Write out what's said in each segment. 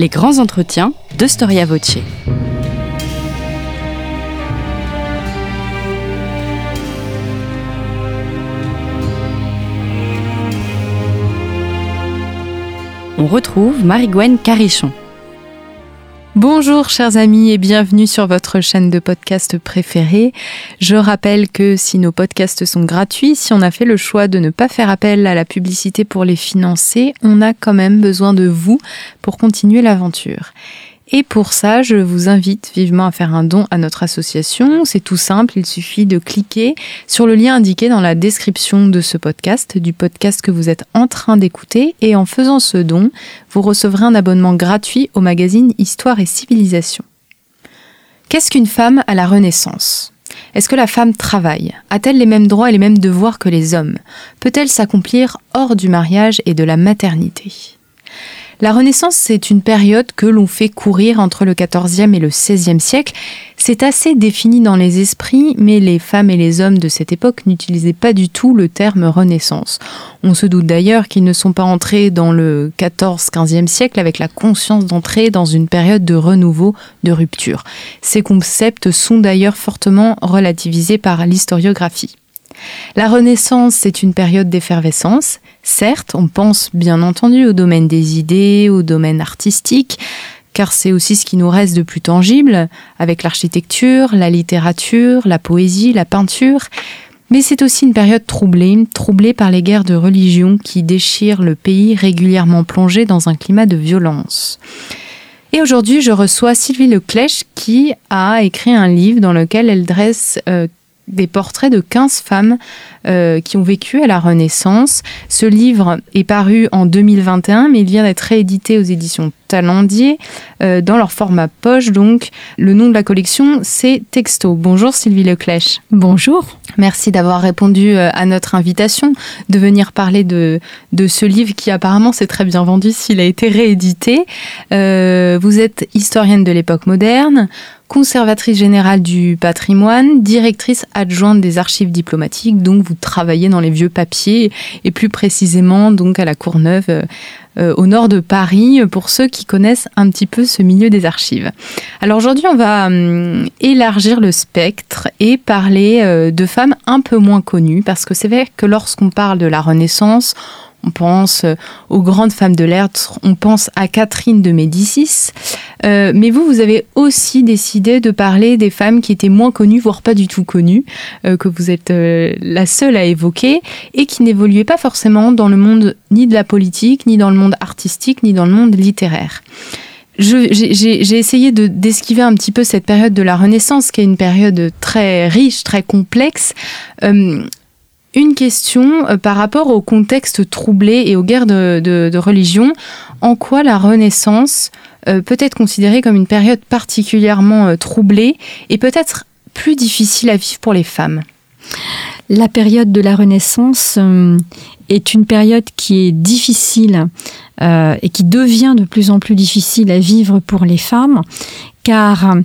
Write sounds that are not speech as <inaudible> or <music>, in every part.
les grands entretiens de Storia Voce. On retrouve Marie-Gwen Carichon. Bonjour chers amis et bienvenue sur votre chaîne de podcast préférée. Je rappelle que si nos podcasts sont gratuits, si on a fait le choix de ne pas faire appel à la publicité pour les financer, on a quand même besoin de vous pour continuer l'aventure. Et pour ça, je vous invite vivement à faire un don à notre association. C'est tout simple, il suffit de cliquer sur le lien indiqué dans la description de ce podcast, du podcast que vous êtes en train d'écouter. Et en faisant ce don, vous recevrez un abonnement gratuit au magazine Histoire et Civilisation. Qu'est-ce qu'une femme à la Renaissance? Est-ce que la femme travaille? A-t-elle les mêmes droits et les mêmes devoirs que les hommes? Peut-elle s'accomplir hors du mariage et de la maternité? La Renaissance, c'est une période que l'on fait courir entre le XIVe et le XVIe siècle. C'est assez défini dans les esprits, mais les femmes et les hommes de cette époque n'utilisaient pas du tout le terme Renaissance. On se doute d'ailleurs qu'ils ne sont pas entrés dans le XIV-XVe siècle avec la conscience d'entrer dans une période de renouveau, de rupture. Ces concepts sont d'ailleurs fortement relativisés par l'historiographie. La Renaissance, c'est une période d'effervescence. Certes, on pense bien entendu au domaine des idées, au domaine artistique, car c'est aussi ce qui nous reste de plus tangible, avec l'architecture, la littérature, la poésie, la peinture. Mais c'est aussi une période troublée, troublée par les guerres de religion qui déchirent le pays régulièrement plongé dans un climat de violence. Et aujourd'hui, je reçois Sylvie Leclèche qui a écrit un livre dans lequel elle dresse euh, des portraits de 15 femmes euh, qui ont vécu à la Renaissance. Ce livre est paru en 2021, mais il vient d'être réédité aux éditions Talendier euh, dans leur format poche. Donc, le nom de la collection, c'est Texto. Bonjour Sylvie Leclèche. Bonjour. Merci d'avoir répondu euh, à notre invitation de venir parler de, de ce livre qui apparemment s'est très bien vendu s'il a été réédité. vous êtes historienne de l'époque moderne conservatrice générale du patrimoine, directrice adjointe des archives diplomatiques, donc vous dans les vieux papiers et plus précisément donc à la Courneuve euh, au nord de Paris pour ceux qui connaissent un petit peu ce milieu des archives. Alors aujourd'hui on va hum, élargir le spectre et parler euh, de femmes un peu moins connues parce que c'est vrai que lorsqu'on parle de la Renaissance, on pense euh, aux grandes femmes de lettres, on pense à Catherine de Médicis. Euh, mais vous, vous avez aussi décidé de parler des femmes qui étaient moins connues, voire pas du tout connues, euh, que vous êtes la seule à évoquer, et qui n'évoluaient pas forcément dans le monde ni de la politique, ni dans le monde artistique, ni dans le monde littéraire. J'ai essayé d'esquiver un petit peu cette période de la Renaissance, qui est une période très riche, très complexe. Une question euh, par rapport au contexte troublé et aux guerres de, religion. En quoi la Renaissance euh, peut être considérée comme une période particulièrement euh, troublée et peut-être plus difficile à vivre pour les femmes? La période de la Renaissance est une période qui est difficile et qui devient de plus en plus difficile à vivre pour les femmes, car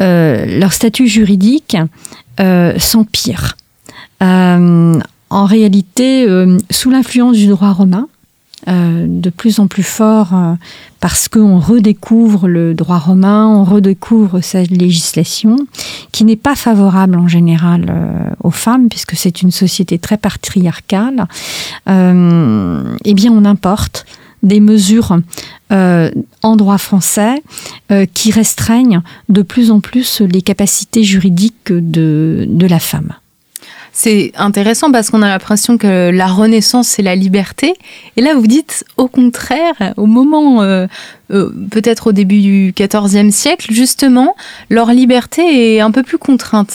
leur statut juridique s'empire. Euh, en réalité, euh, sous l'influence du droit romain, euh, de plus en plus fort parce qu'on redécouvre le droit romain, on redécouvre sa législation, qui n'est pas favorable en général aux femmes, puisque c'est une société très patriarcale, eh bien on importe des mesures en droit français qui restreignent de plus en plus les capacités juridiques de, de la femme. C'est intéressant parce qu'on a l'impression que la Renaissance, c'est la liberté. Et là, vous dites au contraire, au moment, euh, euh, peut-être au début du XIVe siècle, justement, leur liberté est un peu plus contrainte.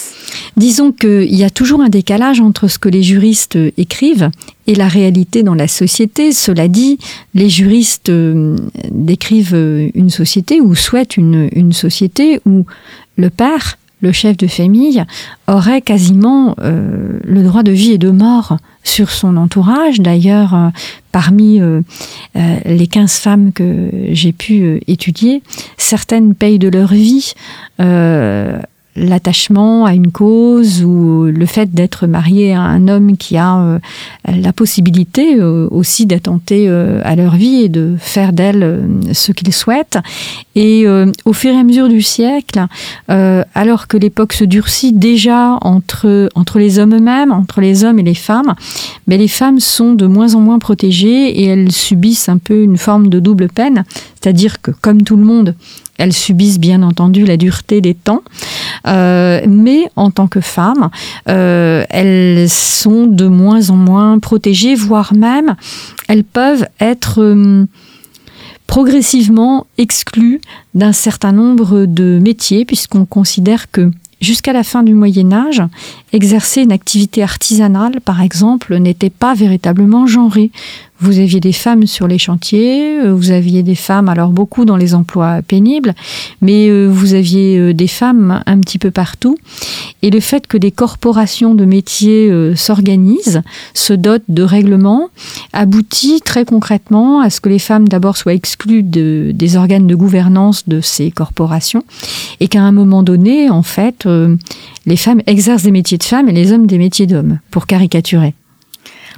Disons qu'il y a toujours un décalage entre ce que les juristes écrivent et la réalité dans la société. Cela dit, les juristes euh, décrivent une société ou souhaitent une, une société où le père le chef de famille aurait quasiment euh, le droit de vie et de mort sur son entourage. D'ailleurs, euh, parmi euh, les 15 femmes que j'ai pu étudier, certaines payent de leur vie l'attachement à une cause ou le fait d'être marié à un homme qui a la possibilité aussi d'attenter à leur vie et de faire d'elle ce qu'ils souhaitent. Et au fur et à mesure du siècle, alors que l'époque se durcit déjà entre, entre les hommes eux-mêmes, entre les hommes et les femmes, mais les femmes sont de moins en moins protégées et elles subissent un peu une forme de double peine, c'est-à-dire que comme tout le monde, elles subissent bien entendu la dureté des temps, euh, mais en tant que femmes, euh, elles sont de moins en moins protégées, voire même elles peuvent être euh, progressivement exclues d'un certain nombre de métiers, puisqu'on considère que jusqu'à la fin du Moyen Âge, exercer une activité artisanale, par exemple, n'était pas véritablement genré. Vous aviez des femmes sur les chantiers, euh, vous aviez des femmes, alors beaucoup dans les emplois pénibles, mais euh, vous aviez euh, des femmes un petit peu partout. Et le fait que des corporations de métiers s'organisent, se dotent de règlements, aboutit très concrètement à ce que les femmes d'abord soient exclues de, des organes de gouvernance de ces corporations, et qu'à un moment donné, en fait, les femmes exercent des métiers femmes et les hommes des métiers d'hommes, pour caricaturer.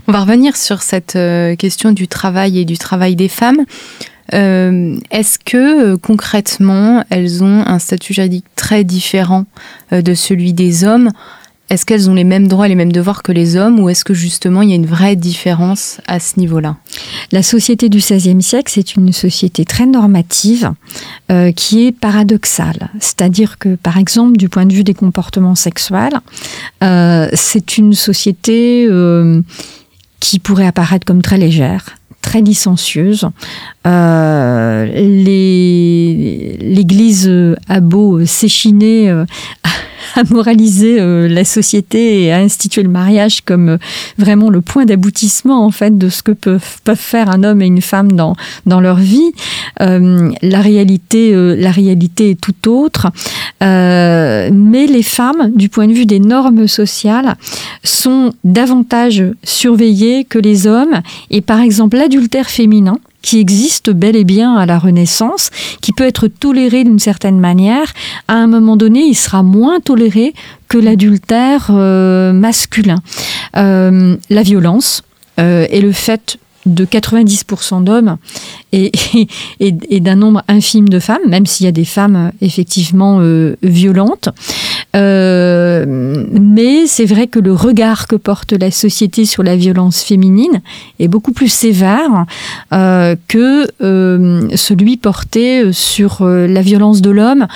On va revenir sur cette euh, question du travail et du travail des femmes. Euh, est-ce que euh, concrètement, elles ont un statut juridique très différent de celui des hommes? Est-ce qu'elles ont les mêmes droits et les mêmes devoirs que les hommes ou est-ce que justement il y a une vraie différence à ce niveau-là? La société du XVIe siècle, c'est une société très normative qui est paradoxale. C'est-à-dire que, par exemple, du point de vue des comportements sexuels, c'est une société qui pourrait apparaître comme très légère, très licencieuse. Euh, L'Église a beau s'échiner euh, <laughs> à moraliser euh, la société et à instituer le mariage comme euh, vraiment le point d'aboutissement en fait de ce que peuvent, peuvent, faire un homme et une femme dans, dans leur vie. Euh, la, réalité, la réalité est tout autre. mais les femmes, du point de vue des normes sociales, sont davantage surveillées que les hommes. Et par exemple, l'adultère féminin, qui existe bel et bien à la Renaissance, qui peut être toléré d'une certaine manière, à un moment donné, il sera moins toléré que l'adultère euh, masculin. Euh, la violence euh, et le fait de 90% d'hommes <laughs> et, d'un nombre infime de femmes, même s'il y a des femmes effectivement violentes. mais c'est vrai que le regard que porte la société sur la violence féminine est beaucoup plus sévère euh, que euh, celui porté sur euh, la violence de l'homme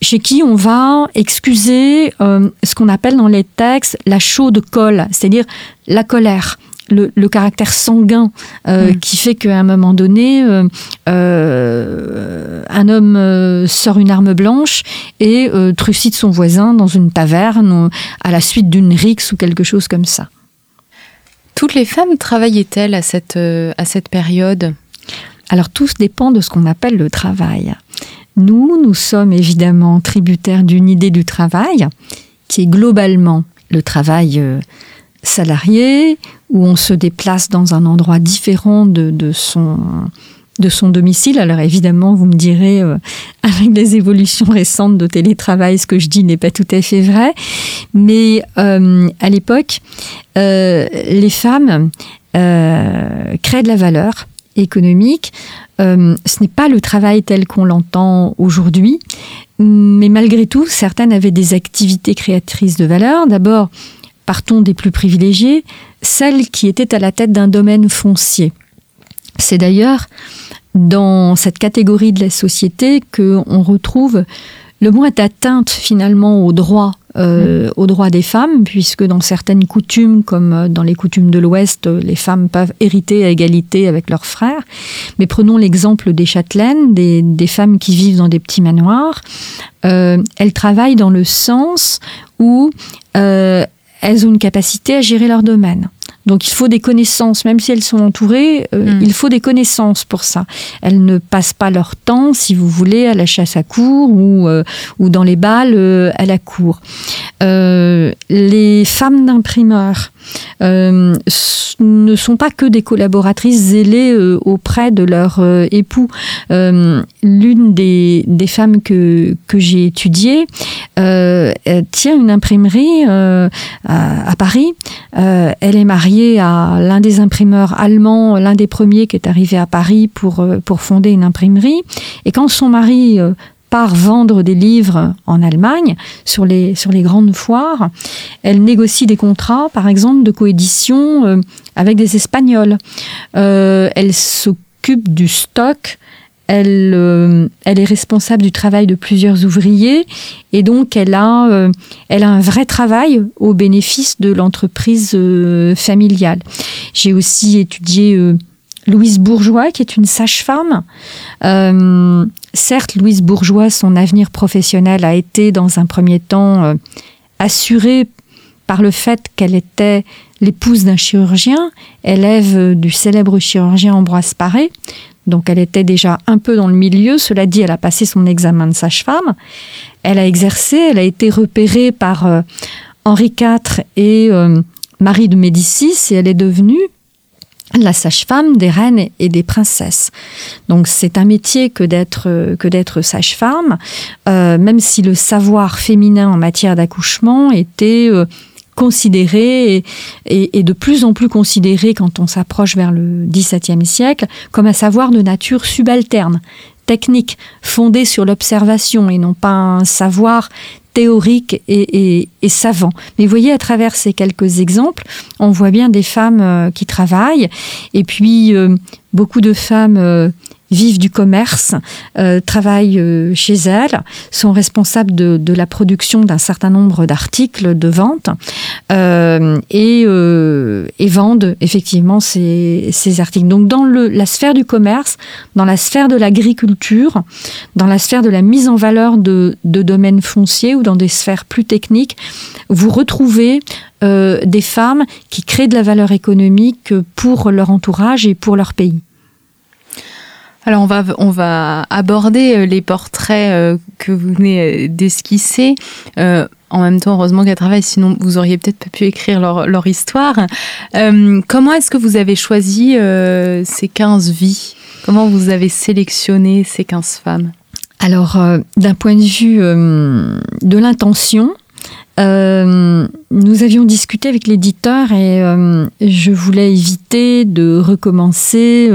chez qui on va excuser ce qu'on appelle dans les textes la chaude colle, c'est-à-dire la colère le, caractère sanguin euh, mm. qui fait qu'à un moment donné, euh, euh, un homme sort une arme blanche et trucide son voisin dans une taverne à la suite d'une rixe ou quelque chose comme ça. Toutes les femmes travaillaient-elles à cette, à cette période? Alors tout dépend de ce qu'on appelle le travail. Nous, nous sommes évidemment tributaires d'une idée du travail qui est globalement le travail salarié, où on se déplace dans un endroit différent de, son de son domicile. Alors évidemment, vous me direz, euh, avec les évolutions récentes de télétravail, ce que je dis n'est pas tout à fait vrai. Mais euh, à l'époque, euh, les femmes créent de la valeur économique. ce n'est pas le travail tel qu'on l'entend aujourd'hui, mais malgré tout, certaines avaient des activités créatrices de valeur. D'abord, partons des plus privilégiés, celles qui étaient à la tête d'un domaine foncier. C'est d'ailleurs dans cette catégorie de la société qu'on retrouve le moins d'atteinte finalement aux droits, euh, aux droits des femmes, puisque dans certaines coutumes, comme dans les coutumes de l'Ouest, les femmes peuvent hériter à égalité avec leurs frères. Mais prenons l'exemple des châtelaines, des, femmes qui vivent dans des petits manoirs. Euh, elles travaillent dans le sens où euh, elles ont une capacité à gérer leur domaine. Donc il faut des connaissances, même si elles sont entourées, euh, mm. il faut des connaissances pour ça. Elles ne passent pas leur temps, si vous voulez, à la chasse à cour ou, euh, ou dans les balles à la cour. les femmes d'imprimeurs euh, ne sont pas que des collaboratrices zélées euh, auprès de leur euh, époux. L'une des, des, femmes que, que j'ai étudiées tient une imprimerie à, à, Paris. elle est mariée à l'un des imprimeurs allemands, l'un des premiers qui est arrivé à Paris pour, pour fonder une imprimerie. Et quand son mari part vendre des livres en Allemagne sur les, sur les grandes foires. Elle négocie des contrats, par exemple, de coédition euh, avec des Espagnols. Euh, elle s'occupe du stock. Elle, euh, elle est responsable du travail de plusieurs ouvriers et donc elle a, elle a un vrai travail au bénéfice de l'entreprise familiale. J'ai aussi étudié Louise Bourgeois, qui est une sage-femme. Euh, certes, Louise Bourgeois, son avenir professionnel a été dans un premier temps euh, assuré par le fait qu'elle était l'épouse d'un chirurgien, élève du célèbre chirurgien Ambroise Paré. Donc elle était déjà un peu dans le milieu. Cela dit, elle a passé son examen de sage-femme. Elle a exercé, elle a été repérée par euh, Henri IV et Marie de Médicis et elle est devenue la sage-femme des reines et des princesses. Donc c'est un métier que d'être que d'être sage-femme, euh, même si le savoir féminin en matière d'accouchement était euh, considéré et, de plus en plus considéré quand on s'approche vers le XVIIe siècle comme un savoir de nature subalterne, technique, fondé sur l'observation et non pas un savoir théorique et, savant. Mais vous voyez, à travers ces quelques exemples, on voit bien des femmes euh, qui travaillent et puis euh, beaucoup de femmes euh, vivent du commerce, euh, travaillent euh, chez elles, sont responsables de, de la production d'un certain nombre d'articles de vente euh, et, euh, et, vendent effectivement ces, ces, articles. Donc dans le, la sphère du commerce, dans la sphère de l'agriculture, dans la sphère de la mise en valeur de, de domaines fonciers ou dans des sphères plus techniques, vous retrouvez euh, des femmes qui créent de la valeur économique pour leur entourage et pour leur pays. Alors on va, on va aborder euh, les portraits euh, que vous venez euh, d'esquisser. en même temps, heureusement qu'elle travaille, sinon vous auriez peut-être pas pu écrire leur, leur histoire. comment est-ce que vous avez choisi ces 15 vies? Comment vous avez sélectionné ces 15 femmes? Alors, d'un point de vue de l'intention, nous avions discuté avec l'éditeur et je voulais éviter de recommencer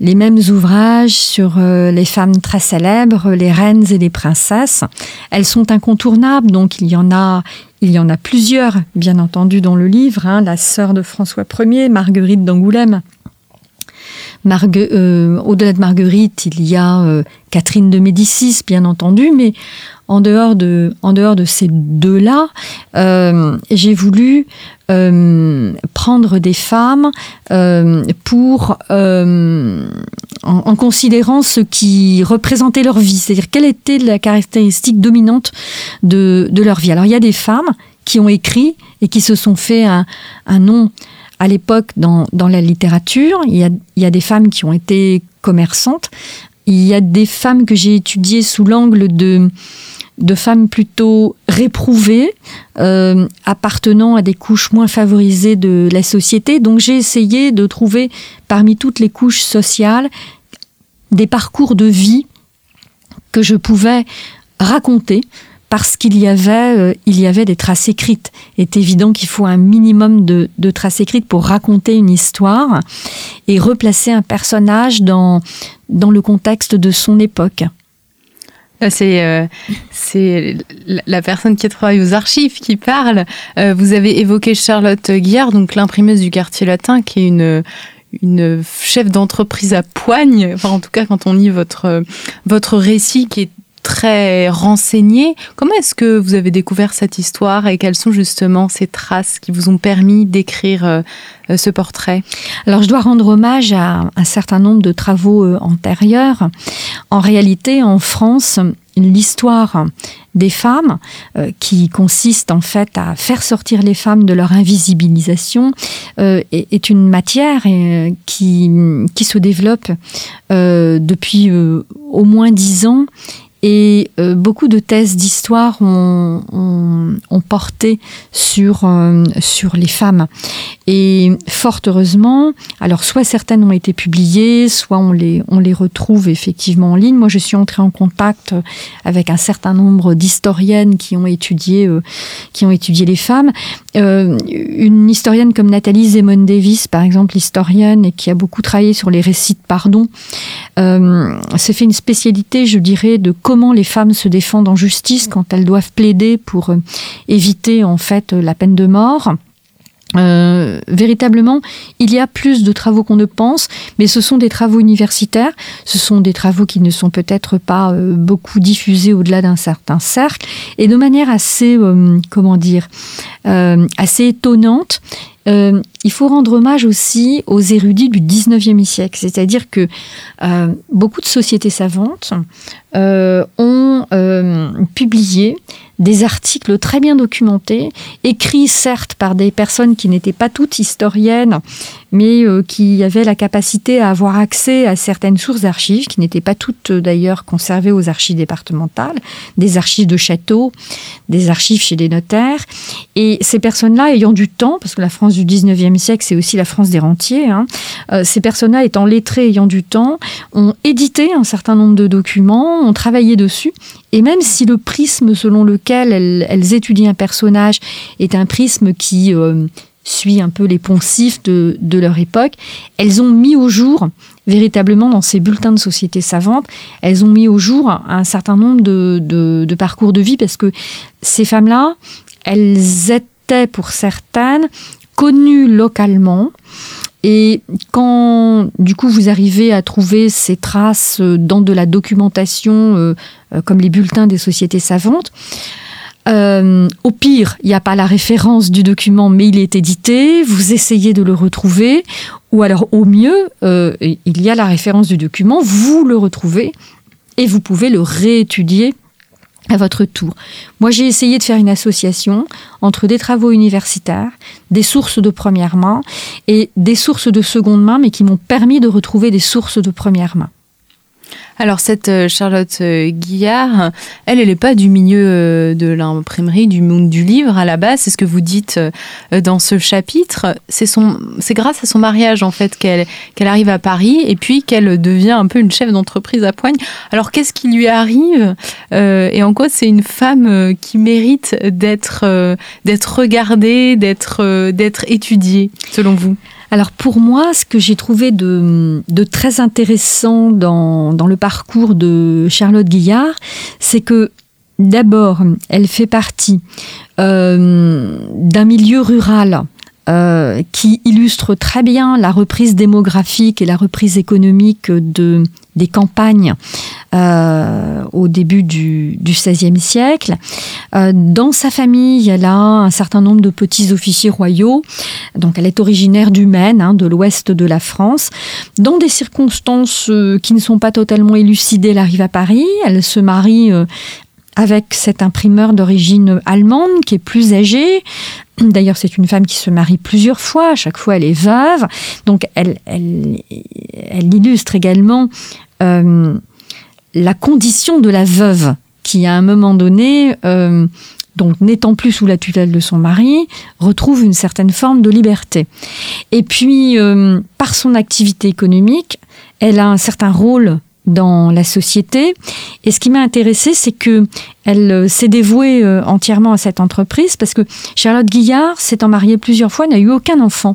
les mêmes ouvrages sur euh, les femmes très célèbres, les reines et les princesses. Elles sont incontournables, donc il y en a, il y en a plusieurs, bien entendu, dans le livre. Hein. la sœur de François Ier, Marguerite d'Angoulême. Euh, au-delà de Marguerite, il y a euh, Catherine de Médicis, bien entendu, mais en dehors de, ces deux-là, j'ai voulu euh, prendre des femmes euh, pour euh, en, considérant ce qui représentait leur vie, c'est-à-dire quelle était la caractéristique dominante de, leur vie. Alors il y a des femmes qui ont écrit et qui se sont fait un nom à l'époque dans, dans, la littérature. Il y, a, il y a des femmes qui ont été commerçantes. Il y a des femmes que j'ai étudiées sous l'angle de de femmes plutôt réprouvées, euh, appartenant à des couches moins favorisées de la société. Donc j'ai essayé de trouver parmi toutes les couches sociales des parcours de vie que je pouvais raconter parce qu'il y avait euh, il y avait des traces écrites. Il est évident qu'il faut un minimum de, traces écrites pour raconter une histoire et replacer un personnage dans le contexte de son époque. C'est euh, c'est la personne qui travaille aux archives qui parle. Euh, vous avez évoqué Charlotte Guillard, donc l'imprimeuse du quartier latin, qui est une chef d'entreprise à poigne. Enfin, en tout cas, quand on lit votre récit, qui est très renseigné. Comment est-ce que vous avez découvert cette histoire et quelles sont justement ces traces qui vous ont permis d'écrire euh, euh, ce portrait? Alors je dois rendre hommage à un certain nombre de travaux euh, antérieurs. En réalité, en France, l'histoire des femmes, qui consiste en fait à faire sortir les femmes de leur invisibilisation, est, une matière qui se développe depuis au moins dix ans et euh, beaucoup de thèses d'histoire ont, porté sur, euh, sur les femmes. Et fort heureusement, alors soit certaines ont été publiées, soit on les, on les retrouve effectivement en ligne. Moi, je suis entrée en contact avec un certain nombre d'historiennes qui euh, qui ont étudié les femmes. Une historienne comme Nathalie Zemon Davis, par exemple, historienne, et qui a beaucoup travaillé sur les récits de pardon, s'est fait une spécialité, je dirais, de comment les femmes se défendent en justice quand elles doivent plaider pour euh, éviter en fait la peine de mort. Euh, véritablement, il y a plus de travaux qu'on ne pense, mais ce sont des travaux universitaires, ce sont des travaux qui ne sont peut-être pas euh, beaucoup diffusés au-delà d'un certain cercle, et de manière assez, comment dire, assez étonnante. il faut rendre hommage aussi aux érudits du 19e siècle, c'est-à-dire que beaucoup de sociétés savantes euh, ont euh, publié des articles très bien documentés, écrits certes par des personnes qui n'étaient pas toutes historiennes, mais euh, qui avaient la capacité à avoir accès à certaines sources d'archives, qui n'étaient pas toutes d'ailleurs conservées aux archives départementales, des archives de châteaux, des archives chez des notaires. Et ces personnes-là ayant du temps, parce que la France du 19e siècle, c'est aussi la France des rentiers, hein, ces personnes-là étant lettrées, ayant du temps, ont édité un certain nombre de documents, ont travaillé dessus. Et même si le prisme selon lequel elles, étudient un personnage est un prisme qui euh, suit un peu les poncifs de, leur époque, elles ont mis au jour, véritablement dans ces bulletins de société savante, elles ont mis au jour un certain nombre de, de parcours de vie parce que ces femmes-là, elles étaient pour certaines connues localement, et quand, du coup, vous arrivez à trouver ces traces dans de la documentation, euh, euh, comme les bulletins des sociétés savantes, au pire, il n'y a pas la référence du document, mais il est édité, vous essayez de le retrouver, ou alors au mieux, il y a la référence du document, vous le retrouvez, et vous pouvez le réétudier à votre tour. Moi, j'ai essayé de faire une association entre des travaux universitaires, des sources de première main et des sources de seconde main, mais qui m'ont permis de retrouver des sources de première main. Alors cette euh, Charlotte euh, Guillard, elle, elle n'est pas du milieu euh, de l'imprimerie, du monde du livre à la base. C'est ce que vous dites dans ce chapitre. C'est grâce à son mariage en fait qu'elle arrive à Paris et puis qu'elle devient un peu une chef d'entreprise à Poigne. Alors qu'est-ce qui lui arrive et en quoi c'est une femme qui mérite d'être regardée, d'être étudiée selon vous? Alors pour moi, ce que j'ai trouvé de, très intéressant dans, le parcours de Charlotte Guillard, c'est que d'abord, elle fait partie euh, d'un milieu rural euh, qui illustre très bien la reprise démographique et la reprise économique de, des campagnes euh, au début du, XVIe siècle. Euh, dans sa famille, elle a un certain nombre de petits officiers royaux. Donc, elle est originaire du Maine, hein, de l'ouest de la France. Dans des circonstances euh, qui ne sont pas totalement élucidées, elle arrive à Paris. Elle se marie avec cet imprimeur d'origine allemande qui est plus âgé. D'ailleurs, c'est une femme qui se marie plusieurs fois. À chaque fois, elle est veuve. Donc, elle, elle, elle illustre également la condition de la veuve qui, à un moment donné, euh, donc n'étant plus sous la tutelle de son mari, retrouve une certaine forme de liberté. Et puis, euh, par son activité économique, elle a un certain rôle dans la société. Et ce qui m'a intéressé, c'est que elle euh, s'est dévouée euh, entièrement à cette entreprise parce que Charlotte Guillard, s'étant mariée plusieurs fois, n'a eu aucun enfant.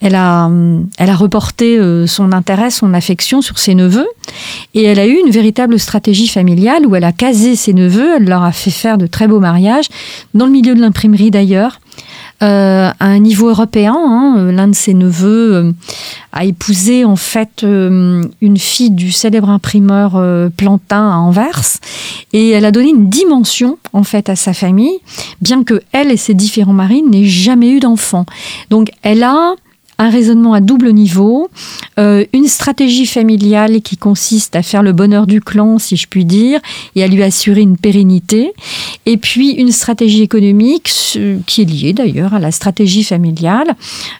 Elle a, hum, elle a reporté euh, son intérêt, son affection sur ses neveux et elle a eu une véritable stratégie familiale où elle a casé ses neveux, elle leur a fait faire de très beaux mariages, dans le milieu de l'imprimerie d'ailleurs. Euh, à un niveau européen. Hein, euh, l'un de ses neveux euh, a épousé en fait une fille du célèbre imprimeur Plantin à Anvers et elle a donné une dimension en fait à sa famille, bien que elle et ses différents maris n'aient jamais eu d'enfants. Donc elle a un raisonnement à double niveau, euh, une stratégie familiale qui consiste à faire le bonheur du clan, si je puis dire, et à lui assurer une pérennité, et puis une stratégie économique qui est liée d'ailleurs à la stratégie familiale,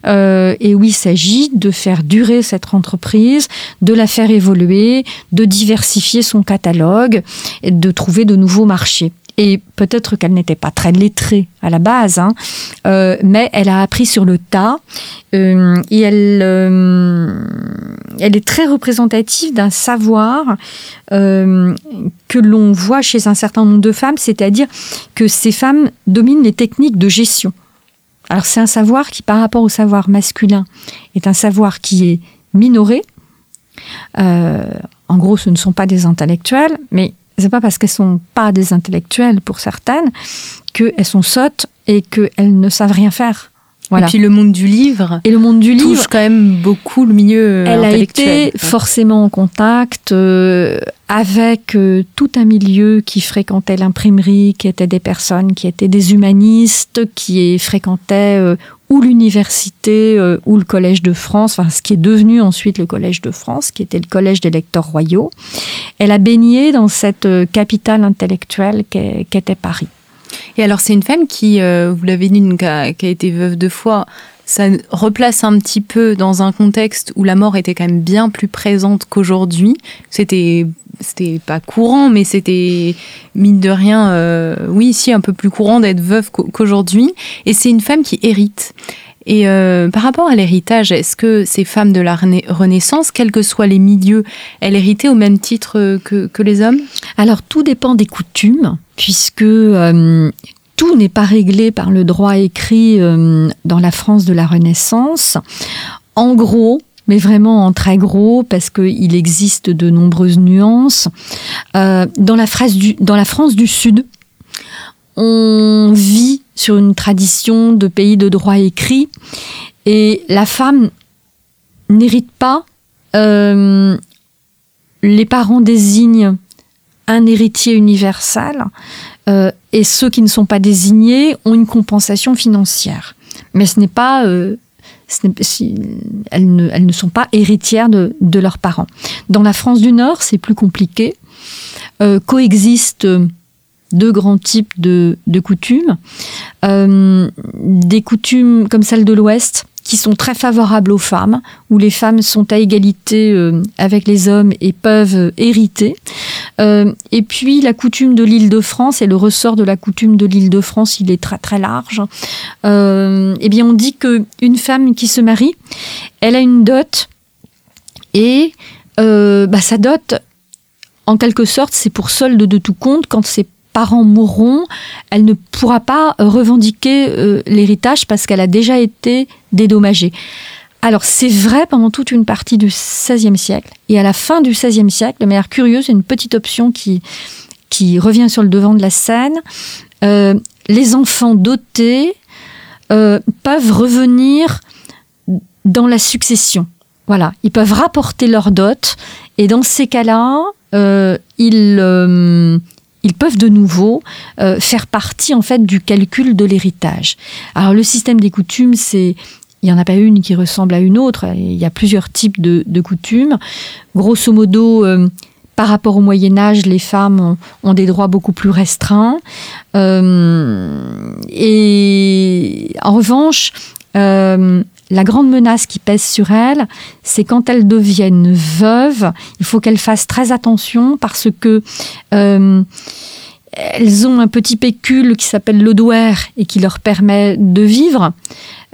euh, et où il s'agit de faire durer cette entreprise, de la faire évoluer, de diversifier son catalogue, et de trouver de nouveaux marchés et peut-être qu'elle n'était pas très lettrée à la base, hein, euh, mais elle a appris sur le tas euh, et elle, euh, elle est très représentative d'un savoir que l'on voit chez un certain nombre de femmes, c'est-à-dire que ces femmes dominent les techniques de gestion. Alors c'est un savoir qui, par rapport au savoir masculin, est un savoir qui est minoré. en gros, ce ne sont pas des intellectuels, mais c'est pas parce qu'elles sont pas des intellectuelles pour certaines qu'elles sont sottes et qu'elles ne savent rien faire. Voilà. Et puis le monde du livre. Et le monde du touche quand même beaucoup le milieu Elle a été forcément en contact euh, avec euh, tout un milieu qui fréquentait l'imprimerie, qui étaient des personnes qui étaient des humanistes, qui fréquentaient euh, ou l'université euh, ou le collège de France, enfin ce qui est devenu ensuite le collège de France, qui était le collège des lecteurs royaux. Elle a baigné dans cette euh, capitale intellectuelle qu'était Paris. Et alors c'est une femme qui, euh, vous l'avez dit, qui a, été veuve deux fois, ça replace un petit peu dans un contexte où la mort était quand même bien plus présente qu'aujourd'hui. C'était c'était pas courant, mais c'était mine de rien, euh, oui, si un peu plus courant d'être veuve qu'aujourd'hui. Et c'est une femme qui hérite. Et euh, par rapport à l'héritage, est-ce que ces femmes de la Renaissance, quels que soient les milieux, elles héritaient au même titre que, les hommes? Alors tout dépend des coutumes, puisque euh, tout n'est pas réglé par le droit écrit dans la France de la Renaissance. En gros, mais vraiment en très gros, parce qu'il existe de nombreuses nuances. Euh, dans, la du, dans la France du Sud, on vit sur une tradition de pays de droit écrit, et la femme n'hérite pas. Euh, les parents désignent un héritier universel, euh, et ceux qui ne sont pas désignés ont une compensation financière. Mais ce n'est pas elles, ne, sont pas héritières de, leurs parents. Dans la France du Nord, c'est plus compliqué. Euh, coexistent deux grands types de, coutumes. Euh, des coutumes comme celle de l'Ouest, qui sont très favorables aux femmes, où les femmes sont à égalité euh, avec les hommes et peuvent hériter. Euh, et puis la coutume de l'île de France, et le ressort de la coutume de l'île de France, il est très très large. Euh, eh bien, on dit que une femme qui se marie, elle a une dot, et bah, sa dot, en quelque sorte, c'est pour solde de tout compte quand c'est parents mourront, elle ne pourra pas euh, revendiquer euh, l'héritage parce qu'elle a déjà été dédommagée. Alors c'est vrai pendant toute une partie du XVIe siècle. Et à la fin du XVIe siècle, de manière curieuse, une petite option qui, qui revient sur le devant de la scène. Euh, les enfants dotés peuvent revenir dans la succession. Voilà, ils peuvent rapporter leur dot. Et dans ces cas-là, ils ils peuvent de nouveau euh, faire partie en fait du calcul de l'héritage. Alors le système des coutumes, c'est il n'y en a pas une qui ressemble à une autre. Il y a plusieurs types de, coutumes. Grosso modo, euh, par rapport au Moyen Âge, les femmes ont, des droits beaucoup plus restreints. Euh, et en revanche, la grande menace qui pèse sur elles, c'est quand elles deviennent veuves, il faut qu'elles fassent très attention parce que euh, elles ont un petit pécule qui s'appelle le et qui leur permet de vivre.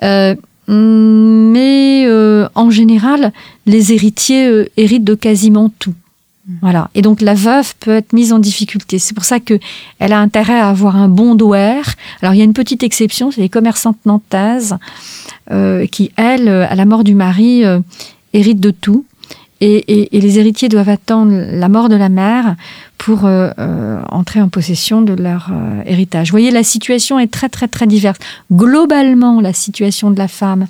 Euh, mais euh, en général, les héritiers héritent de quasiment tout. Voilà. Et donc la veuve peut être mise en difficulté. C'est pour ça que elle a intérêt à avoir un bon douer. Alors il y a une petite exception, c'est les commerçantes nantaises euh, qui, elles, à la mort du mari, euh, héritent de tout. Et, les héritiers doivent attendre la mort de la mère pour euh, entrer en possession de leur héritage. Vous voyez, la situation est très très très diverse. Globalement, la situation de la femme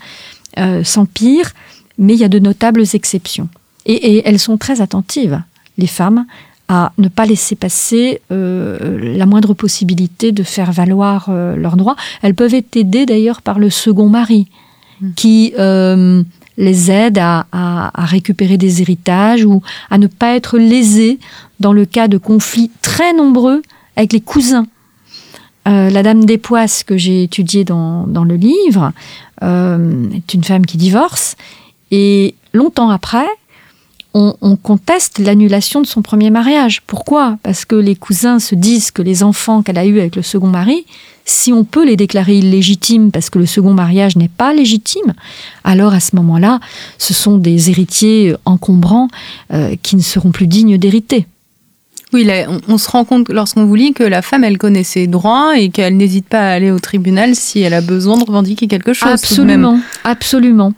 s'empire, mais il y a de notables exceptions. et elles sont très attentives les femmes à ne pas laisser passer euh, la moindre possibilité de faire valoir euh, leurs droits. Elles peuvent être aidées d'ailleurs par le second mari. mmh. qui euh, les aident à, récupérer des héritages ou à ne pas être lésés dans le cas de conflits très nombreux avec les cousins. Euh, la dame des Poisses que j'ai étudiée dans, le livre euh, est une femme qui divorce et longtemps après, on, conteste l'annulation de son premier mariage. Pourquoi? Parce que les cousins se disent que les enfants qu'elle a eus avec le second mari, si on peut les déclarer illégitimes parce que le second mariage n'est pas légitime, alors à ce moment-là, ce sont des héritiers encombrants euh, qui ne seront plus dignes d'hériter. Oui, on, se rend compte lorsqu'on vous lit que la femme, elle connaît ses droits et qu'elle n'hésite pas à aller au tribunal si elle a besoin de revendiquer quelque chose. Absolument, absolument.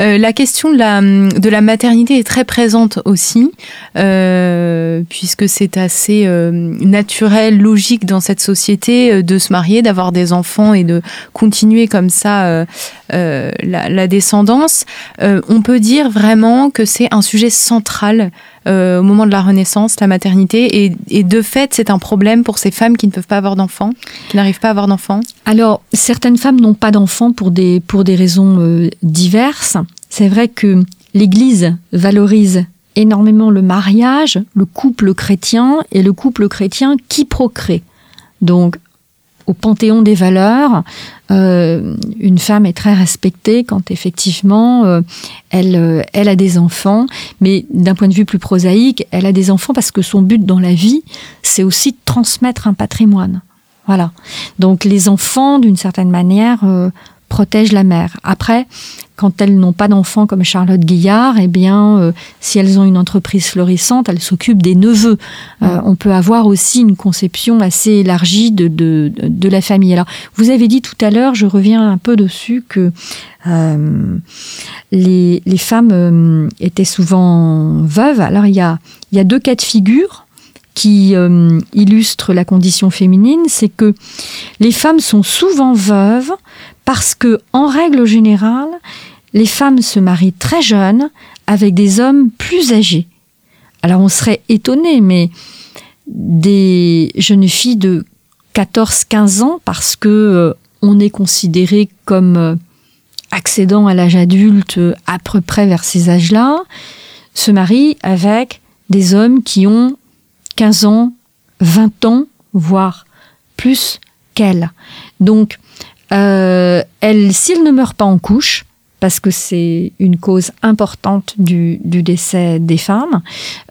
Euh, la question de la, maternité est très présente aussi, euh, puisque c'est assez euh, naturel, logique dans cette société de se marier, d'avoir des enfants et de continuer comme ça la, la, descendance. on peut dire vraiment que c'est un sujet central au moment de la Renaissance, la maternité, et, et de fait, c'est un problème pour ces femmes qui ne peuvent pas avoir d'enfants, qui n'arrivent pas à avoir d'enfants. Alors, certaines femmes n'ont pas d'enfants pour des, pour des raisons diverses. C'est vrai que l'Église valorise énormément le mariage, le couple chrétien et le couple chrétien qui procrée. Donc, au panthéon des valeurs, euh, une femme est très respectée quand effectivement euh, elle, euh, elle a des enfants, mais d'un point de vue plus prosaïque, elle a des enfants parce que son but dans la vie, c'est aussi de transmettre un patrimoine. Voilà. Donc les enfants, d'une certaine manière, protègent la mère. Après, quand elles n'ont pas d'enfants comme Charlotte Guillard, eh bien, euh, si elles ont une entreprise florissante, elles s'occupent des neveux. Euh, on peut avoir aussi une conception assez élargie de, de, la famille. Alors, vous avez dit tout à l'heure, je reviens un peu dessus, que euh, les, les, femmes étaient souvent veuves. Alors, il y a, il y a deux cas de figure qui illustrent la condition féminine, c'est que les femmes sont souvent veuves parce que, en règle générale, les femmes se marient très jeunes avec des hommes plus âgés. Alors on serait étonné, mais des jeunes filles de 14-15 ans, parce que euh, on est considéré comme euh, accédant à l'âge adulte euh, à peu près vers ces âges-là, se marient avec des hommes qui ont 15 ans, 20 ans, voire plus qu'elles. Donc, euh, elle, s'il ne meurt pas en couche, parce que c'est une cause importante du, décès des femmes,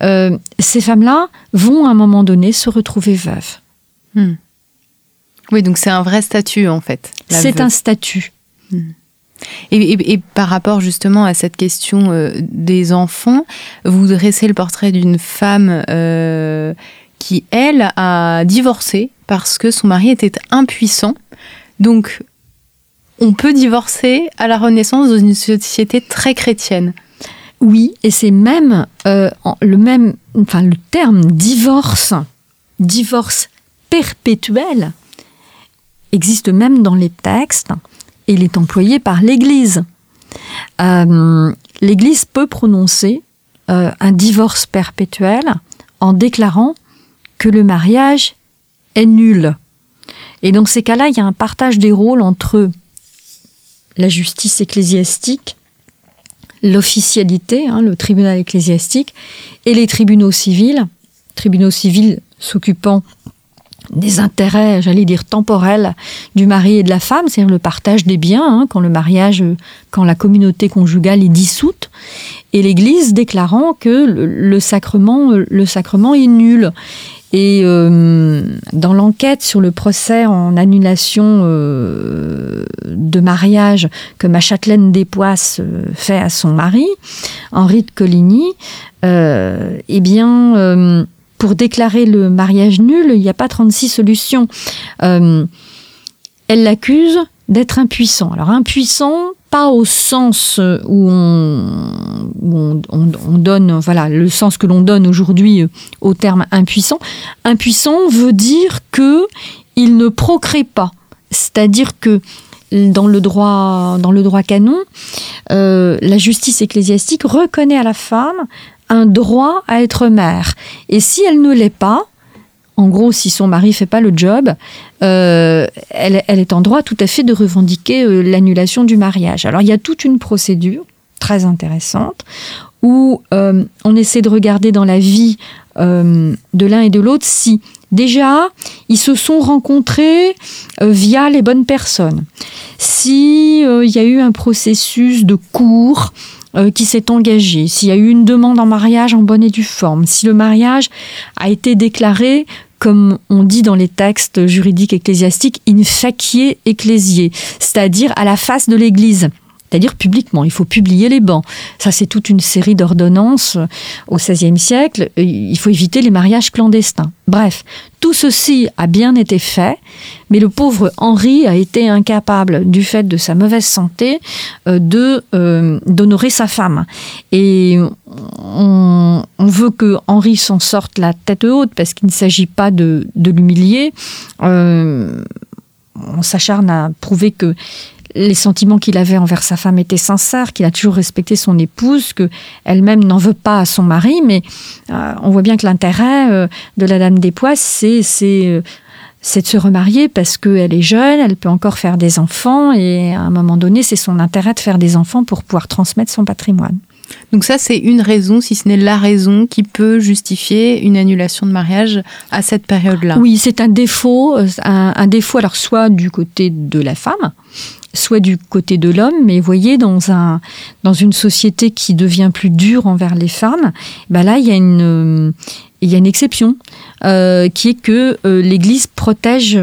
euh, ces femmes-là vont à un moment donné se retrouver veuves. Hmm. Oui, donc c'est un vrai statut en fait. C'est un statut. Hmm. Et, par rapport justement à cette question euh, des enfants, vous dressez le portrait d'une femme qui, elle, a divorcé parce que son mari était impuissant donc, on peut divorcer à la Renaissance dans une société très chrétienne. Oui, et c'est même euh, le même, enfin le terme divorce, divorce perpétuel, existe même dans les textes il est employé par l'Église. Euh, L'Église peut prononcer euh, un divorce perpétuel en déclarant que le mariage est nul. Et dans ces cas-là, il y a un partage des rôles entre la justice ecclésiastique, l'officialité, hein, le tribunal ecclésiastique, et les tribunaux civils, tribunaux civils s'occupant des intérêts, j'allais dire temporels, du mari et de la femme, c'est-à-dire le partage des biens, hein, quand le mariage, quand la communauté conjugale est dissoute, et l'Église déclarant que le sacrement, le sacrement est nul. Et euh, dans l'enquête sur le procès en annulation euh, de mariage que ma châtelaine des Poisses euh, fait à son mari, Henri de Coligny, eh bien, pour déclarer le mariage nul, il n'y a pas 36 solutions. elle l'accuse d'être impuissant. Alors impuissant, pas au sens euh, où on, donne, voilà, le sens que l'on donne aujourd'hui euh, au terme impuissant. Impuissant veut dire que il ne procrée pas. C'est-à-dire que dans le droit, canon, euh, la justice ecclésiastique reconnaît à la femme un droit à être mère. Et si elle ne l'est pas, En gros, si son mari fait pas le job, elle, elle, est en droit tout à fait de revendiquer l'annulation du mariage. Alors il y a toute une procédure très intéressante où on essaie de regarder dans la vie de l'un et de l'autre si Déjà, ils se sont rencontrés euh, via les bonnes personnes. Si euh, il y a eu un processus de cours euh, qui s'est engagé, s'il y a eu une demande en mariage en bonne et due forme, si le mariage a été déclaré comme on dit dans les textes juridiques ecclésiastiques, in facie ecclésié, c'est-à-dire à la face de l'Église c'est-à-dire publiquement. Il faut publier les bancs. Ça, c'est toute une série d'ordonnances au XVIe siècle. Il faut éviter les mariages clandestins. Bref, tout ceci a bien été fait, mais le pauvre Henri a été incapable, du fait de sa mauvaise santé, euh, euh, d'honorer sa femme. Et on, veut que Henri s'en sorte la tête haute parce qu'il ne s'agit pas de, l'humilier. Euh, on s'acharne à prouver que les sentiments qu'il avait envers sa femme étaient sincères, qu'il a toujours respecté son épouse, que elle-même n'en veut pas à son mari, mais euh, on voit bien que l'intérêt euh, de la dame des pois, c'est euh, c'est de se remarier parce qu'elle est jeune, elle peut encore faire des enfants et à un moment donné, c'est son intérêt de faire des enfants pour pouvoir transmettre son patrimoine. Donc ça, c'est une raison, si ce n'est la raison, qui peut justifier une annulation de mariage à cette période-là. Oui, c'est un défaut, un, défaut alors soit du côté de la femme, soit du côté de l'homme, mais voyez, dans, un, dans une société qui devient plus dure envers les femmes, bah là, il y a une, il y a une exception, euh, qui est que euh, l'Église protège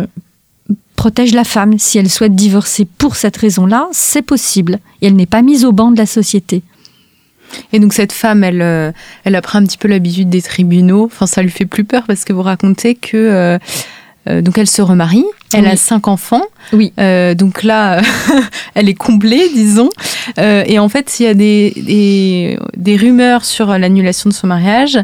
protège la femme. Si elle souhaite divorcer pour cette raison-là, c'est possible. Et elle n'est pas mise au banc de la société. Et donc cette femme, elle, euh, elle un petit peu l'habitude des tribunaux. Enfin, ça lui fait plus peur parce que vous racontez que donc elle se remarie, elle a cinq enfants. Oui. Euh, donc là, <laughs> elle est comblée, disons. Euh, et en fait, s'il y a des, des, rumeurs sur l'annulation de son mariage,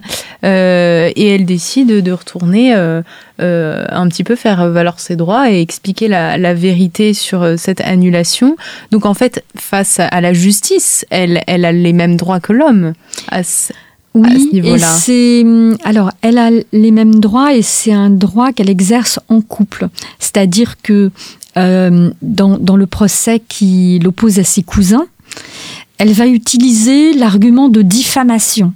euh, et elle décide de retourner un petit peu faire valoir ses droits et expliquer la, la, vérité sur cette annulation. Donc en fait, face à la justice, elle, elle a les mêmes droits que l'homme. Oui, c'est hum, alors elle a les mêmes droits et c'est un droit qu'elle exerce en couple, c'est-à-dire que euh, dans, dans le procès qui l'oppose à ses cousins, elle va utiliser l'argument de diffamation.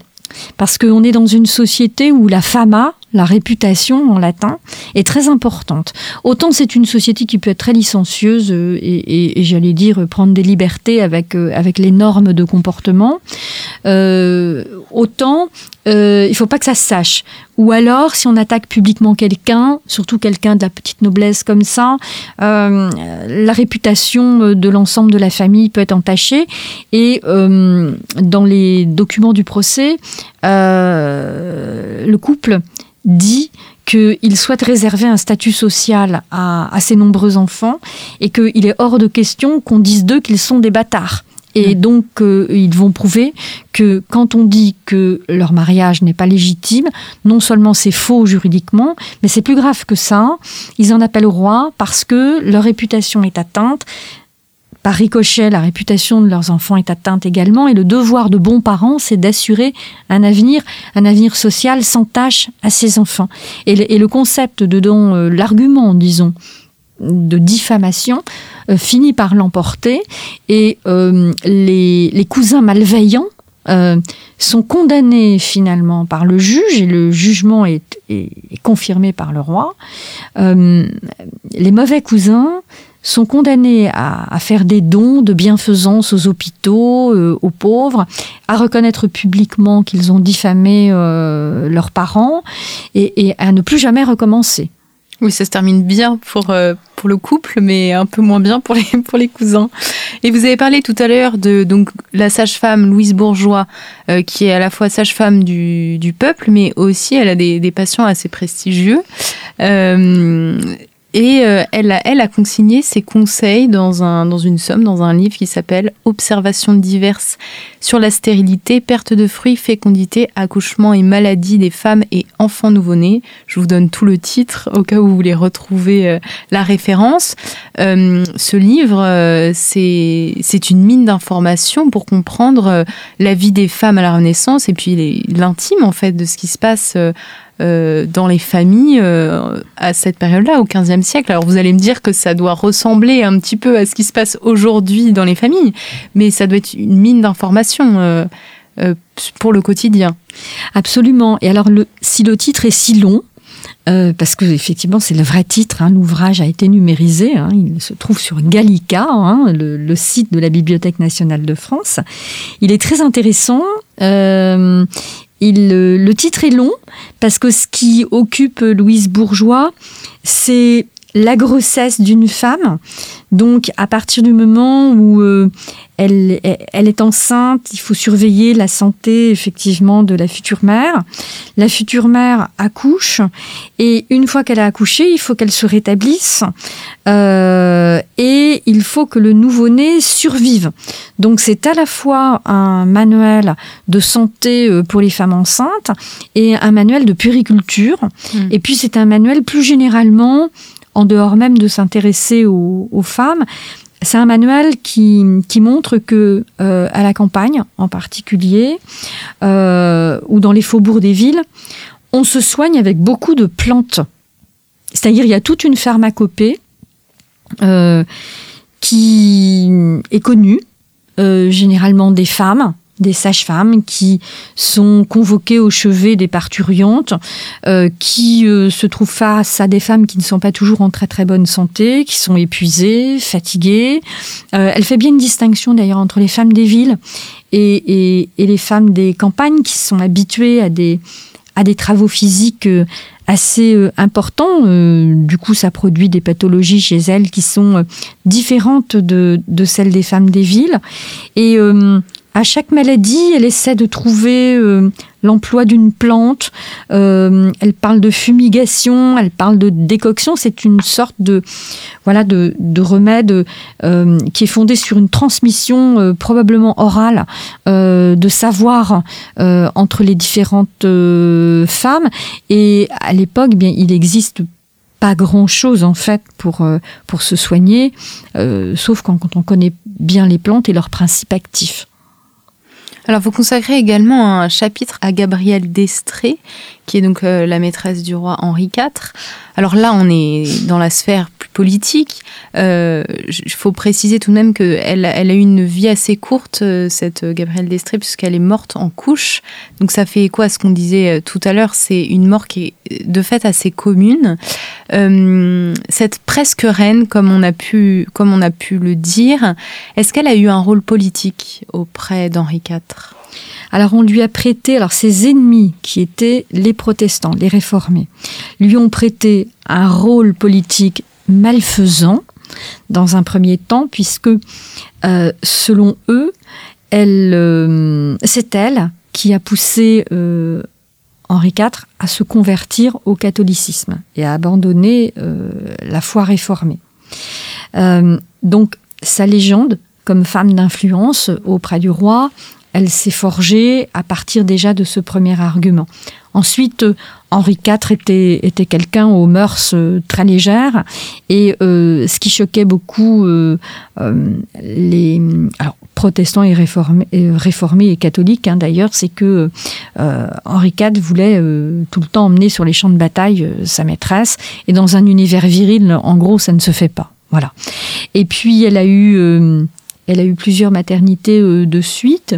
Parce qu'on est dans une société où la fama, la réputation en latin, est très importante. Autant c'est une société qui peut être très licencieuse euh, et, j'allais dire prendre des libertés avec, euh, les normes de comportement, euh, autant il faut pas que ça se sache. Ou alors, si on attaque publiquement quelqu'un, surtout quelqu'un de la petite noblesse comme ça, la réputation de l'ensemble de la famille peut être entachée. Et dans les documents du procès, le couple dit qu'il souhaite réserver un statut social à, ses nombreux enfants et qu'il est hors de question qu'on dise d'eux qu'ils sont des bâtards. Et mm. donc, euh, ils vont prouver que quand on dit que leur mariage n'est pas légitime, non seulement c'est faux juridiquement, mais c'est plus grave que ça. Ils en appellent au roi parce que leur réputation est atteinte. Par ricochet, la réputation de leurs enfants est atteinte également, et le devoir de bons parents, c'est d'assurer un avenir, un avenir social sans tâche à ses enfants. Et le, concept de dont euh, l'argument, disons, de diffamation euh, finit par l'emporter, et euh, les, cousins malveillants sont condamnés finalement par le juge et le jugement est confirmé par le roi. les mauvais cousins sont condamnés à, faire des dons de bienfaisance aux hôpitaux, euh, aux pauvres, à reconnaître publiquement qu'ils ont diffamé euh, leurs parents et, à ne plus jamais recommencer. Oui, ça se termine bien pour, euh, pour le couple, mais un peu moins bien pour les, pour les cousins. Et vous avez parlé tout à l'heure de donc, la sage-femme Louise Bourgeois, qui est à la fois sage-femme du, du, peuple, mais aussi elle a des, des patients assez prestigieux. Et euh, elle, a, elle a consigné ses conseils dans, un, dans une somme, dans un livre qui s'appelle Observations diverses sur la stérilité, perte de fruits, fécondité, accouchement et maladie des femmes et enfants nouveau-nés. Je vous donne tout le titre au cas où vous voulez retrouver euh, la référence. Euh, ce livre, c'est une mine d'informations pour comprendre la vie des femmes à la Renaissance et puis l'intime en fait de ce qui se passe dans les familles à cette période-là, au XVe siècle. Alors vous allez me dire que ça doit ressembler un petit peu à ce qui se passe aujourd'hui dans les familles, mais ça doit être une mine d'informations pour le quotidien. Absolument. Et alors, si le titre est si long, euh, parce que effectivement c'est le vrai titre. Hein, L'ouvrage a été numérisé. Hein, il se trouve sur Gallica, hein, le, site de la Bibliothèque nationale de France. Il est très intéressant. Euh, il, le titre est long parce que ce qui occupe Louise Bourgeois, c'est la grossesse d'une femme. Donc, à partir du moment où euh, elle, elle, est enceinte, il faut surveiller la santé effectivement de la future mère. La future mère accouche et une fois qu'elle a accouché, il faut qu'elle se rétablisse euh, et il faut que le nouveau-né survive. Donc, c'est à la fois un manuel de santé euh, pour les femmes enceintes et un manuel de puriculture. Mmh. Et puis, c'est un manuel plus généralement en dehors même de s'intéresser aux, femmes, c'est un manuel qui, montre que euh, à la campagne, en particulier, euh, ou dans les faubourgs des villes, on se soigne avec beaucoup de plantes. C'est-à-dire, il y a toute une pharmacopée euh, qui est connue, généralement des femmes, des sages-femmes qui sont convoquées au chevet des parturiantes, euh, qui euh, se trouvent face à des femmes qui ne sont pas toujours en très très bonne santé, qui sont épuisées, fatiguées. Euh, elle fait bien une distinction d'ailleurs entre les femmes des villes et, et, les femmes des campagnes qui sont habituées à des, à des travaux physiques assez importants. du coup, ça produit des pathologies chez elles qui sont différentes de, de celles des femmes des villes. Et à chaque maladie, elle essaie de trouver euh, l'emploi d'une plante. Euh, elle parle de fumigation, elle parle de décoction. C'est une sorte de voilà de, remède euh, qui est fondé sur une transmission probablement orale de savoir entre les différentes femmes. Et à l'époque, bien il existe pas grand chose en fait pour pour se soigner, sauf quand, quand on connaît bien les plantes et leurs principes actifs. Alors, vous consacrez également un chapitre à Gabrielle d'Estrée, qui est donc euh, la maîtresse du roi Henri IV. Alors là, on est dans la sphère politique. Il euh, faut préciser tout de même qu'elle elle a eu une vie assez courte, euh, cette Gabrielle d'Estrée, puisqu'elle est morte en couche. Donc ça fait quoi ce qu'on disait tout à l'heure C'est une mort qui est de fait assez commune. cette presque reine, comme on a pu, comme on a pu le dire, est-ce qu'elle a eu un rôle politique auprès d'Henri IV alors on lui a prêté, alors ses ennemis qui étaient les protestants, les réformés, lui ont prêté un rôle politique malfaisant dans un premier temps, puisque euh, selon eux, euh, c'est elle qui a poussé euh, Henri IV à se convertir au catholicisme et à abandonner la foi réformée. donc sa légende comme femme d'influence auprès du roi elle s'est forgée à partir déjà de ce premier argument. Ensuite, euh, Henri IV était, était quelqu'un aux mœurs euh, très légères et euh, ce qui choquait beaucoup les protestants et réformés, et catholiques hein, d'ailleurs, c'est que Henri IV voulait tout le temps emmener sur les champs de bataille sa maîtresse et dans un univers viril, en gros, ça ne se fait pas. Voilà. Et puis elle a eu elle a eu plusieurs maternités de suite.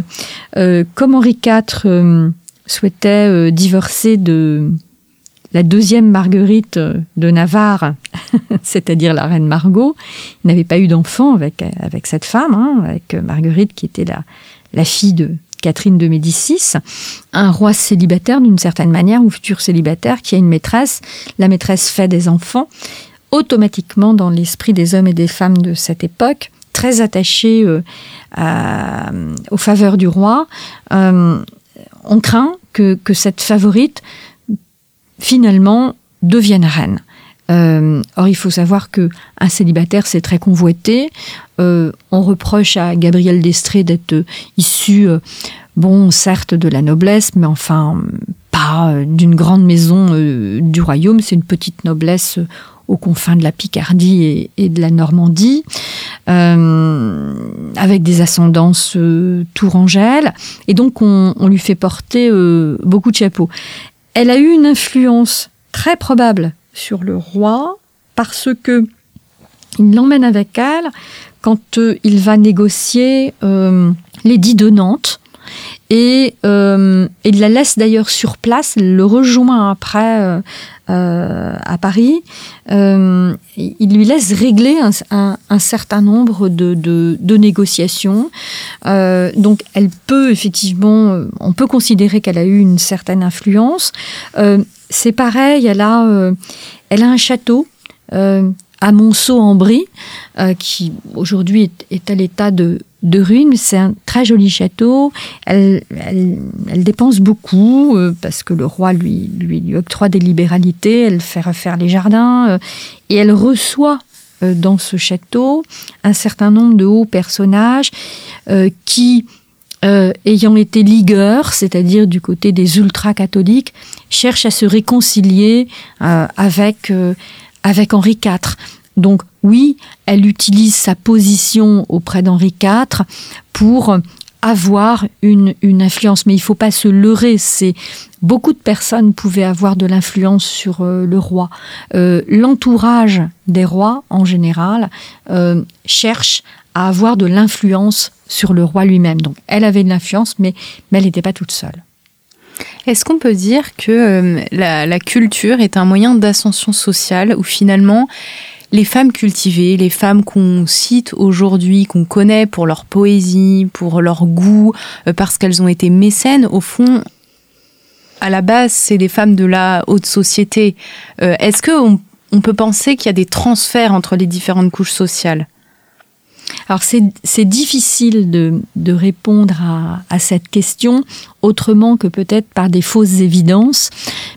Comme Henri IV souhaitait divorcer de la deuxième Marguerite de Navarre, <laughs> c'est-à-dire la reine Margot, il n'avait pas eu d'enfant avec, avec cette femme, hein, avec Marguerite qui était la, la fille de Catherine de Médicis, un roi célibataire d'une certaine manière, ou futur célibataire, qui a une maîtresse. La maîtresse fait des enfants. Automatiquement, dans l'esprit des hommes et des femmes de cette époque, très attaché euh, aux faveurs du roi, euh, on craint que, cette favorite, finalement, devienne reine. Euh, or, il faut savoir que un célibataire, c'est très convoité. on reproche à Gabriel d'Estrée d'être issu, bon, certes de la noblesse, mais enfin pas d'une grande maison du royaume. C'est une petite noblesse aux confins de la Picardie et, de la Normandie, euh, avec des ascendances euh, tourangelles. Et donc, on, lui fait porter euh, beaucoup de chapeaux. elle a eu une influence très probable sur le roi parce que il l'emmène avec elle quand euh, il va négocier euh, l'édit de Nantes. Et il la laisse d'ailleurs sur place, le rejoint après à Paris. il lui laisse régler un, certain nombre de, négociations. donc elle peut effectivement, on peut considérer qu'elle a eu une certaine influence. C'est pareil, elle a, elle a un château à Monceau-en-Brie, euh, qui aujourd'hui est, à l'état de, de ruine. C'est un très joli château. Elle, elle, dépense beaucoup euh, parce que le roi lui, lui, octroie des libéralités. Elle fait refaire les jardins euh, et elle reçoit dans ce château un certain nombre de hauts personnages qui, ayant été ligueurs, c'est-à-dire du côté des ultra-catholiques, cherchent à se réconcilier avec avec Henri IV. Donc oui, elle utilise sa position auprès d'Henri IV pour avoir une, influence. Mais il ne faut pas se leurrer. C'est beaucoup de personnes pouvaient avoir de l'influence sur euh, le roi. Euh, l'entourage des rois, en général, euh, cherche à avoir de l'influence sur le roi lui-même. Donc elle avait de l'influence, mais, elle n'était pas toute seule. Est-ce qu'on peut dire que euh, la, culture est un moyen d'ascension sociale où finalement les femmes cultivées, les femmes qu'on cite aujourd'hui, qu'on connaît pour leur poésie, pour leur goût, euh, parce qu'elles ont été mécènes, au fond, à la base, c'est des femmes de la haute société. Euh, est-ce qu'on on peut penser qu'il y a des transferts entre les différentes couches sociales? Alors c'est difficile de, répondre à, cette question autrement que peut-être par des fausses évidences.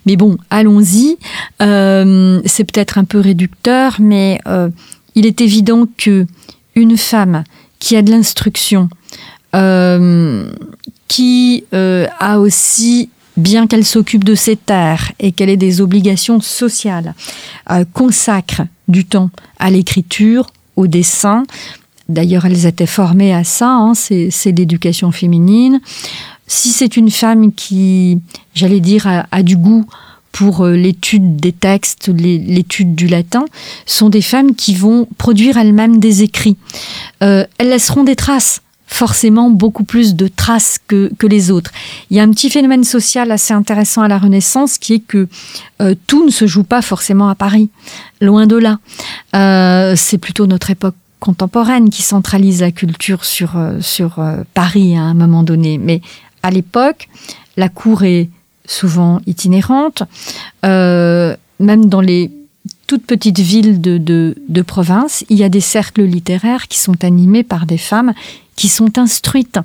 Mais bon, allons-y. Euh, c'est peut-être un peu réducteur, mais euh, il est évident que une femme qui a de l'instruction, euh, qui a aussi bien qu'elle s'occupe de ses terres et qu'elle ait des obligations sociales, consacre du temps à l'écriture, au dessin, D'ailleurs, elles étaient formées à ça, hein, c'est l'éducation féminine. Si c'est une femme qui, j'allais dire, a, du goût pour euh, l'étude des textes, l'étude du latin, sont des femmes qui vont produire elles-mêmes des écrits. Euh, elles laisseront des traces forcément beaucoup plus de traces que, les autres. Il y a un petit phénomène social assez intéressant à la Renaissance qui est que euh, tout ne se joue pas forcément à Paris, loin de là. c'est plutôt notre époque contemporaine qui centralise la culture sur, euh, sur euh, Paris à un moment donné. Mais à l'époque, la cour est souvent itinérante. Euh, même dans les toutes petites villes de, de, province, il y a des cercles littéraires qui sont animés par des femmes qui sont instruites.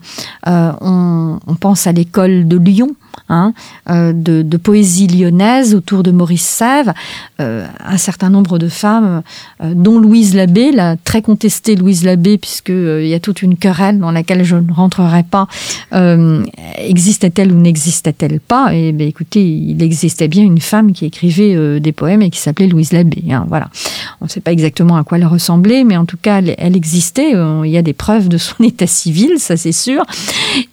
on, pense à l'école de Lyon, Hein, euh, de, poésie lyonnaise autour de Maurice Sèvres, euh, un certain nombre de femmes, euh, dont Louise Labbé, la très contestée Louise Labbé, puisqu'il y a toute une querelle dans laquelle je ne rentrerai pas, existait-elle ou n'existait-elle pas? Et ben, écoutez, il existait bien une femme qui écrivait des poèmes et qui s'appelait Louise Labbé. Hein, voilà. On ne sait pas exactement à quoi elle ressemblait, mais en tout cas, elle, existait. il y a des preuves de son <laughs> état civil, ça c'est sûr.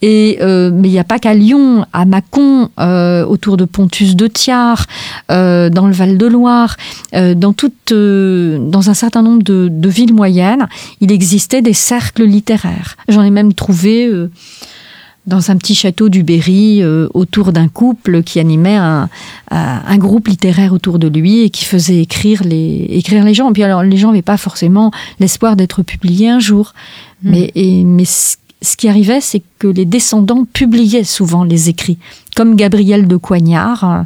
Et, mais il n'y a pas qu'à Lyon, à Mâcon, euh, autour de Pontus de Thiard, euh, dans le Val-de-Loire, euh, dans, dans un certain nombre de, de, villes moyennes, il existait des cercles littéraires. J'en ai même trouvé dans un petit château du Berry, autour d'un couple qui animait un, un, groupe littéraire autour de lui et qui faisait écrire les, écrire les gens. Et puis alors, les gens n'avaient pas forcément l'espoir d'être publiés un jour. Hmm. Mais, et, mais ce qui arrivait, c'est que les descendants publiaient souvent les écrits, comme Gabrielle de Coignard, euh,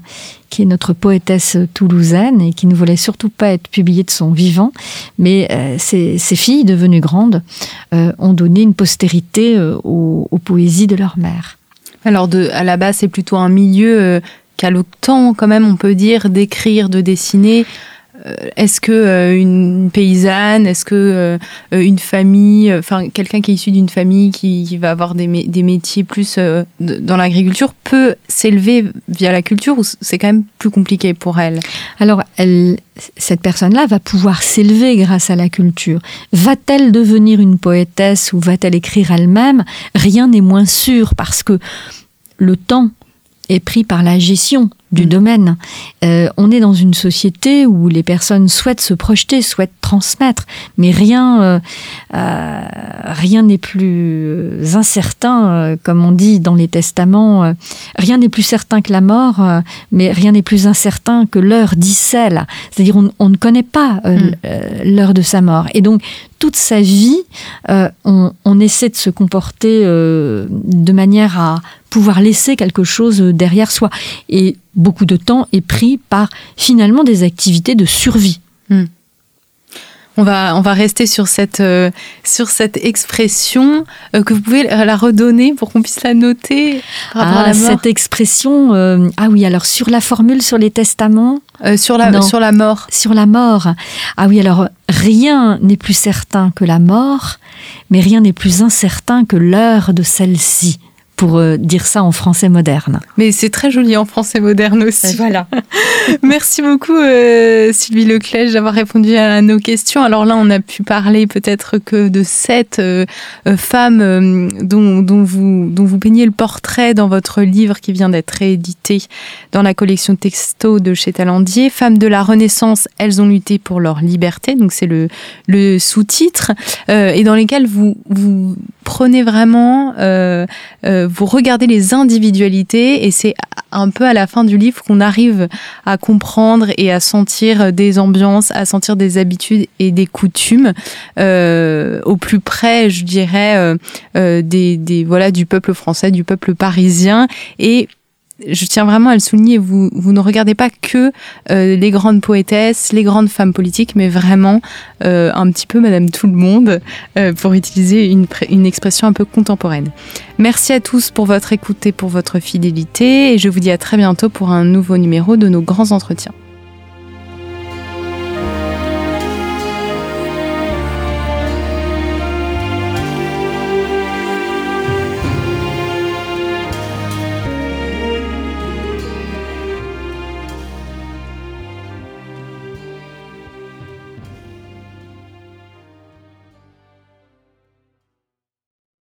qui est notre poétesse toulousaine et qui ne voulait surtout pas être publiée de son vivant, mais euh, ses, filles, devenues grandes, euh, ont donné une postérité aux, poésies de leur mère. Alors, de, à la base, c'est plutôt un milieu le temps, quand même, on peut dire, d'écrire, de dessiner. Euh, est-ce que euh, une paysanne, est-ce que euh, une famille, enfin quelqu'un qui est issu d'une famille qui, va avoir des, métiers plus dans l'agriculture peut s'élever via la culture ou c'est quand même plus compliqué pour elle? Alors, cette personne-là va pouvoir s'élever grâce à la culture. Va-t-elle devenir une poétesse ou va-t-elle écrire elle-même? Rien n'est moins sûr parce que le temps est pris par la gestion du Mm. domaine. Euh, on est dans une société où les personnes souhaitent se projeter, souhaitent transmettre, mais rien, euh, euh, rien n'est plus incertain, comme on dit dans les testaments. rien n'est plus certain que la mort, mais rien n'est plus incertain que l'heure d'Issel. C'est-à-dire, on, on ne connaît pas Mm. l'heure de sa mort. Et donc, toute sa vie, on, on essaie de se comporter de manière à pouvoir laisser quelque chose derrière soi. Et beaucoup de temps est pris par finalement des activités de survie. On va, on va rester sur cette, euh, sur cette expression euh, que vous pouvez la redonner pour qu'on puisse la noter par Ah, à la mort. cette expression, euh, ah oui, alors sur la formule sur les testaments, Euh, sur, la, Non. sur la mort. sur la mort. Ah oui, alors rien n'est plus certain que la mort, mais rien n'est plus incertain que l'heure de celle-ci, pour euh, dire ça en français moderne. Mais c'est très joli en français moderne aussi. Voilà. <laughs> Merci beaucoup euh, Sylvie Leclèche d'avoir répondu à nos questions. Alors là, on a pu parler peut-être que de sept euh, euh, femmes euh, dont, dont, vous, dont vous peignez le portrait dans votre livre qui vient d'être réédité dans la collection texto de chez Talandier. Femmes de la Renaissance, elles ont lutté pour leur liberté. Donc c'est le, le sous-titre euh, et dans lesquels vous, vous prenez vraiment, euh, euh, vous regardez les individualités et c'est un peu à la fin du livre qu'on arrive à comprendre et à sentir des ambiances, à sentir des habitudes et des coutumes euh, au plus près, je dirais, des, des voilà du peuple français, du peuple parisien et je tiens vraiment à le souligner, vous, vous ne regardez pas que euh, les grandes poétesses, les grandes femmes politiques, mais vraiment euh, un petit peu Madame Tout le Monde, euh, pour utiliser une, une expression un peu contemporaine. Merci à tous pour votre écoute et pour votre fidélité, et je vous dis à très bientôt pour un nouveau numéro de nos grands entretiens.